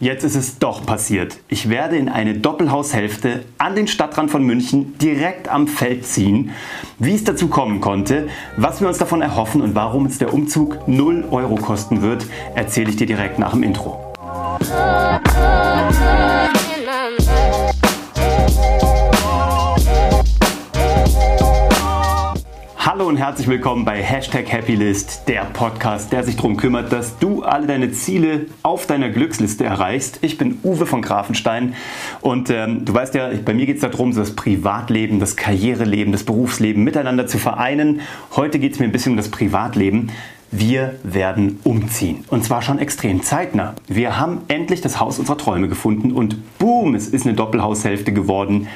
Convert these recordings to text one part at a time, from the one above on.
Jetzt ist es doch passiert. Ich werde in eine Doppelhaushälfte an den Stadtrand von München direkt am Feld ziehen. Wie es dazu kommen konnte, was wir uns davon erhoffen und warum es der Umzug 0 Euro kosten wird, erzähle ich dir direkt nach dem Intro. Hallo und herzlich willkommen bei Hashtag Happylist, der Podcast, der sich darum kümmert, dass du alle deine Ziele auf deiner Glücksliste erreichst. Ich bin Uwe von Grafenstein und ähm, du weißt ja, bei mir geht es darum, das Privatleben, das Karriereleben, das Berufsleben miteinander zu vereinen. Heute geht es mir ein bisschen um das Privatleben. Wir werden umziehen. Und zwar schon extrem zeitnah. Wir haben endlich das Haus unserer Träume gefunden und boom, es ist eine Doppelhaushälfte geworden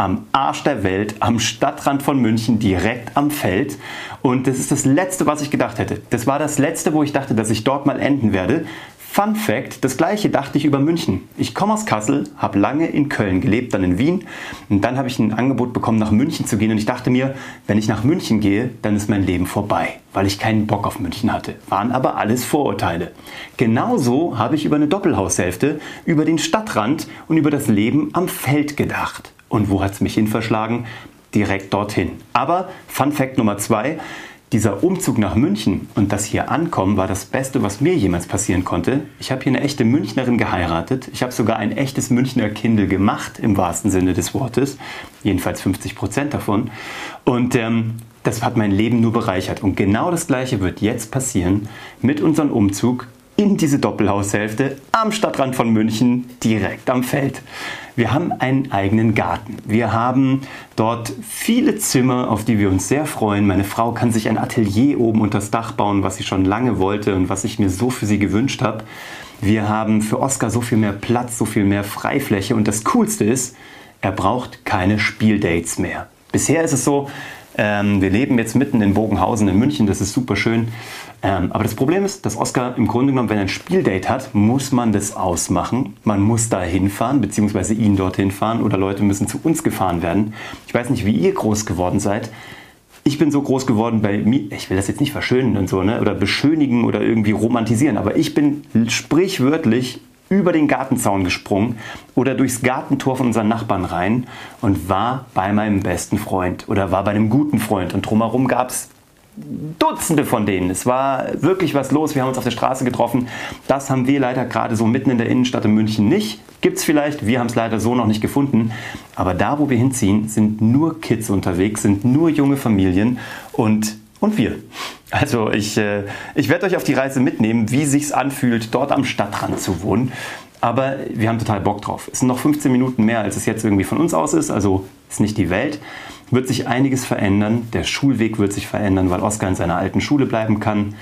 am Arsch der Welt, am Stadtrand von München, direkt am Feld. Und das ist das Letzte, was ich gedacht hätte. Das war das Letzte, wo ich dachte, dass ich dort mal enden werde. Fun Fact, das gleiche dachte ich über München. Ich komme aus Kassel, habe lange in Köln gelebt, dann in Wien und dann habe ich ein Angebot bekommen, nach München zu gehen und ich dachte mir, wenn ich nach München gehe, dann ist mein Leben vorbei, weil ich keinen Bock auf München hatte. Waren aber alles Vorurteile. Genauso habe ich über eine Doppelhaushälfte, über den Stadtrand und über das Leben am Feld gedacht. Und wo hat es mich hin verschlagen? Direkt dorthin. Aber Fun Fact Nummer zwei, dieser Umzug nach München und das hier ankommen war das Beste, was mir jemals passieren konnte. Ich habe hier eine echte Münchnerin geheiratet. Ich habe sogar ein echtes Münchner Kindle gemacht, im wahrsten Sinne des Wortes. Jedenfalls 50 Prozent davon. Und ähm, das hat mein Leben nur bereichert. Und genau das Gleiche wird jetzt passieren mit unserem Umzug in diese Doppelhaushälfte am Stadtrand von München, direkt am Feld. Wir haben einen eigenen Garten. Wir haben dort viele Zimmer, auf die wir uns sehr freuen. Meine Frau kann sich ein Atelier oben unter das Dach bauen, was sie schon lange wollte und was ich mir so für sie gewünscht habe. Wir haben für Oskar so viel mehr Platz, so viel mehr Freifläche und das Coolste ist, er braucht keine Spieldates mehr. Bisher ist es so, ähm, wir leben jetzt mitten in Bogenhausen in München, das ist super schön. Ähm, aber das Problem ist, dass Oscar im Grunde genommen, wenn er ein Spieldate hat, muss man das ausmachen. Man muss da hinfahren, beziehungsweise ihn dorthin fahren oder Leute müssen zu uns gefahren werden. Ich weiß nicht, wie ihr groß geworden seid. Ich bin so groß geworden bei mir, ich will das jetzt nicht verschönen und so, ne? oder beschönigen oder irgendwie romantisieren, aber ich bin sprichwörtlich über den Gartenzaun gesprungen oder durchs Gartentor von unseren Nachbarn rein und war bei meinem besten Freund oder war bei einem guten Freund. Und drumherum gab es Dutzende von denen. Es war wirklich was los. Wir haben uns auf der Straße getroffen. Das haben wir leider gerade so mitten in der Innenstadt in München nicht. Gibt es vielleicht. Wir haben es leider so noch nicht gefunden. Aber da, wo wir hinziehen, sind nur Kids unterwegs, sind nur junge Familien und, und wir. Also ich, äh, ich werde euch auf die Reise mitnehmen, wie sich's anfühlt, dort am Stadtrand zu wohnen. Aber wir haben total Bock drauf. Es sind noch 15 Minuten mehr, als es jetzt irgendwie von uns aus ist. Also ist nicht die Welt. Wird sich einiges verändern. Der Schulweg wird sich verändern, weil Oskar in seiner alten Schule bleiben kann.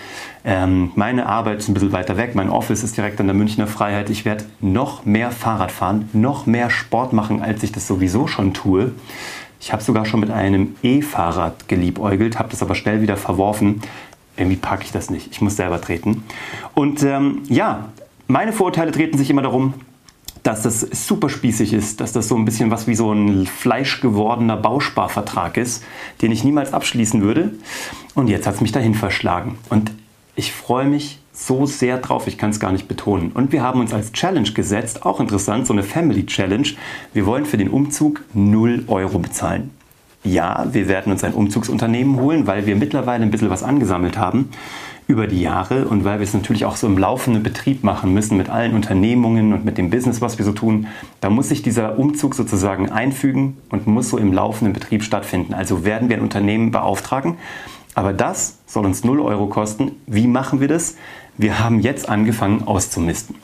Ähm, meine Arbeit ist ein bisschen weiter weg. Mein Office ist direkt an der Münchner Freiheit. Ich werde noch mehr Fahrrad fahren, noch mehr Sport machen, als ich das sowieso schon tue. Ich habe sogar schon mit einem E-Fahrrad geliebäugelt, habe das aber schnell wieder verworfen. Irgendwie packe ich das nicht. Ich muss selber treten. Und ähm, ja, meine Vorurteile treten sich immer darum, dass das super spießig ist, dass das so ein bisschen was wie so ein fleischgewordener Bausparvertrag ist, den ich niemals abschließen würde. Und jetzt hat es mich dahin verschlagen. Und ich freue mich so sehr drauf, ich kann es gar nicht betonen. Und wir haben uns als Challenge gesetzt, auch interessant, so eine Family Challenge. Wir wollen für den Umzug 0 Euro bezahlen. Ja, wir werden uns ein Umzugsunternehmen holen, weil wir mittlerweile ein bisschen was angesammelt haben über die Jahre und weil wir es natürlich auch so im laufenden Betrieb machen müssen mit allen Unternehmungen und mit dem Business, was wir so tun, da muss sich dieser Umzug sozusagen einfügen und muss so im laufenden Betrieb stattfinden. Also werden wir ein Unternehmen beauftragen, aber das soll uns 0 Euro kosten. Wie machen wir das? Wir haben jetzt angefangen auszumisten.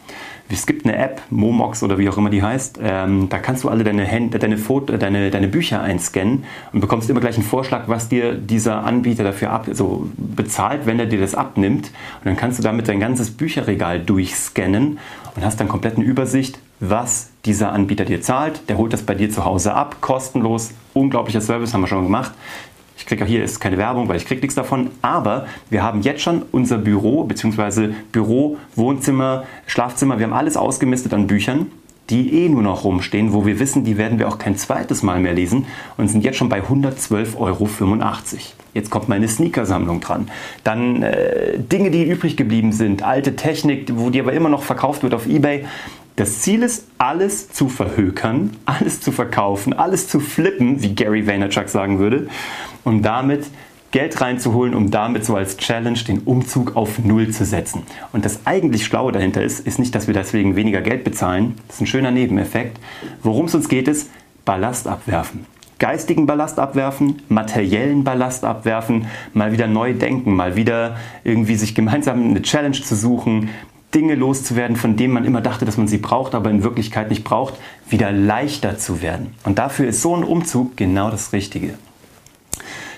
Es gibt eine App, Momox oder wie auch immer die heißt, ähm, da kannst du alle deine, Hand, deine, Foto, deine, deine Bücher einscannen und bekommst immer gleich einen Vorschlag, was dir dieser Anbieter dafür ab, so bezahlt, wenn er dir das abnimmt. Und dann kannst du damit dein ganzes Bücherregal durchscannen und hast dann komplett eine Übersicht, was dieser Anbieter dir zahlt. Der holt das bei dir zu Hause ab, kostenlos. Unglaublicher Service, haben wir schon gemacht. Ich kriege auch hier ist keine Werbung, weil ich kriege nichts davon. Aber wir haben jetzt schon unser Büro bzw. Büro, Wohnzimmer, Schlafzimmer. Wir haben alles ausgemistet an Büchern, die eh nur noch rumstehen, wo wir wissen, die werden wir auch kein zweites Mal mehr lesen und sind jetzt schon bei 112,85 Euro. Jetzt kommt meine Sneakersammlung dran. Dann äh, Dinge, die übrig geblieben sind, alte Technik, wo die aber immer noch verkauft wird auf eBay. Das Ziel ist, alles zu verhökern, alles zu verkaufen, alles zu flippen, wie Gary Vaynerchuk sagen würde, und damit Geld reinzuholen, um damit so als Challenge den Umzug auf Null zu setzen. Und das eigentlich Schlaue dahinter ist, ist nicht, dass wir deswegen weniger Geld bezahlen. Das ist ein schöner Nebeneffekt. Worum es uns geht, ist Ballast abwerfen. Geistigen Ballast abwerfen, materiellen Ballast abwerfen, mal wieder neu denken, mal wieder irgendwie sich gemeinsam eine Challenge zu suchen, Dinge loszuwerden, von denen man immer dachte, dass man sie braucht, aber in Wirklichkeit nicht braucht, wieder leichter zu werden. Und dafür ist so ein Umzug genau das Richtige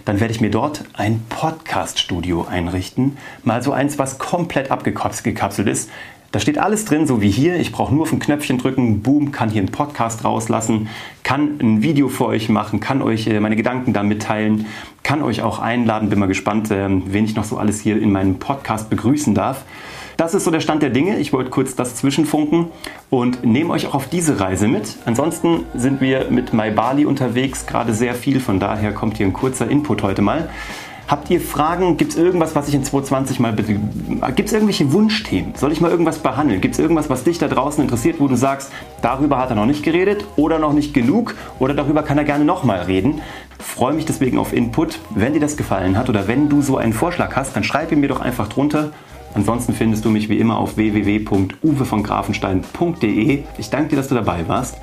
dann werde ich mir dort ein Podcast-Studio einrichten. Mal so eins, was komplett abgekapselt ist. Da steht alles drin, so wie hier. Ich brauche nur auf ein Knöpfchen drücken, boom, kann hier einen Podcast rauslassen, kann ein Video für euch machen, kann euch äh, meine Gedanken da mitteilen, kann euch auch einladen. Bin mal gespannt, ähm, wen ich noch so alles hier in meinem Podcast begrüßen darf. Das ist so der Stand der Dinge. Ich wollte kurz das zwischenfunken und nehme euch auch auf diese Reise mit. Ansonsten sind wir mit MyBali unterwegs, gerade sehr viel. Von daher kommt hier ein kurzer Input heute mal. Habt ihr Fragen? Gibt es irgendwas, was ich in 2020 mal. Gibt es irgendwelche Wunschthemen? Soll ich mal irgendwas behandeln? Gibt es irgendwas, was dich da draußen interessiert, wo du sagst, darüber hat er noch nicht geredet oder noch nicht genug oder darüber kann er gerne nochmal reden? Freue mich deswegen auf Input. Wenn dir das gefallen hat oder wenn du so einen Vorschlag hast, dann schreib ihn mir doch einfach drunter Ansonsten findest du mich wie immer auf www.uwevongrafenstein.de. Ich danke dir, dass du dabei warst.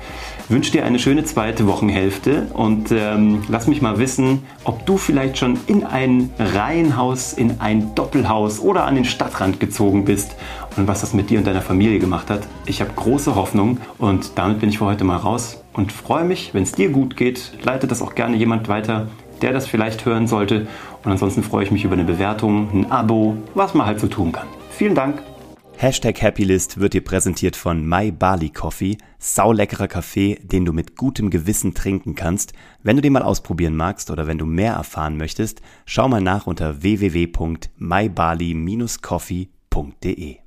Wünsche dir eine schöne zweite Wochenhälfte und ähm, lass mich mal wissen, ob du vielleicht schon in ein Reihenhaus, in ein Doppelhaus oder an den Stadtrand gezogen bist und was das mit dir und deiner Familie gemacht hat. Ich habe große Hoffnung und damit bin ich für heute mal raus und freue mich, wenn es dir gut geht. Leite das auch gerne jemand weiter, der das vielleicht hören sollte. Und ansonsten freue ich mich über eine Bewertung, ein Abo, was man halt so tun kann. Vielen Dank. Hashtag Happylist wird dir präsentiert von My Barley Coffee, sauleckerer Kaffee, den du mit gutem Gewissen trinken kannst. Wenn du den mal ausprobieren magst oder wenn du mehr erfahren möchtest, schau mal nach unter www.mybarley-coffee.de.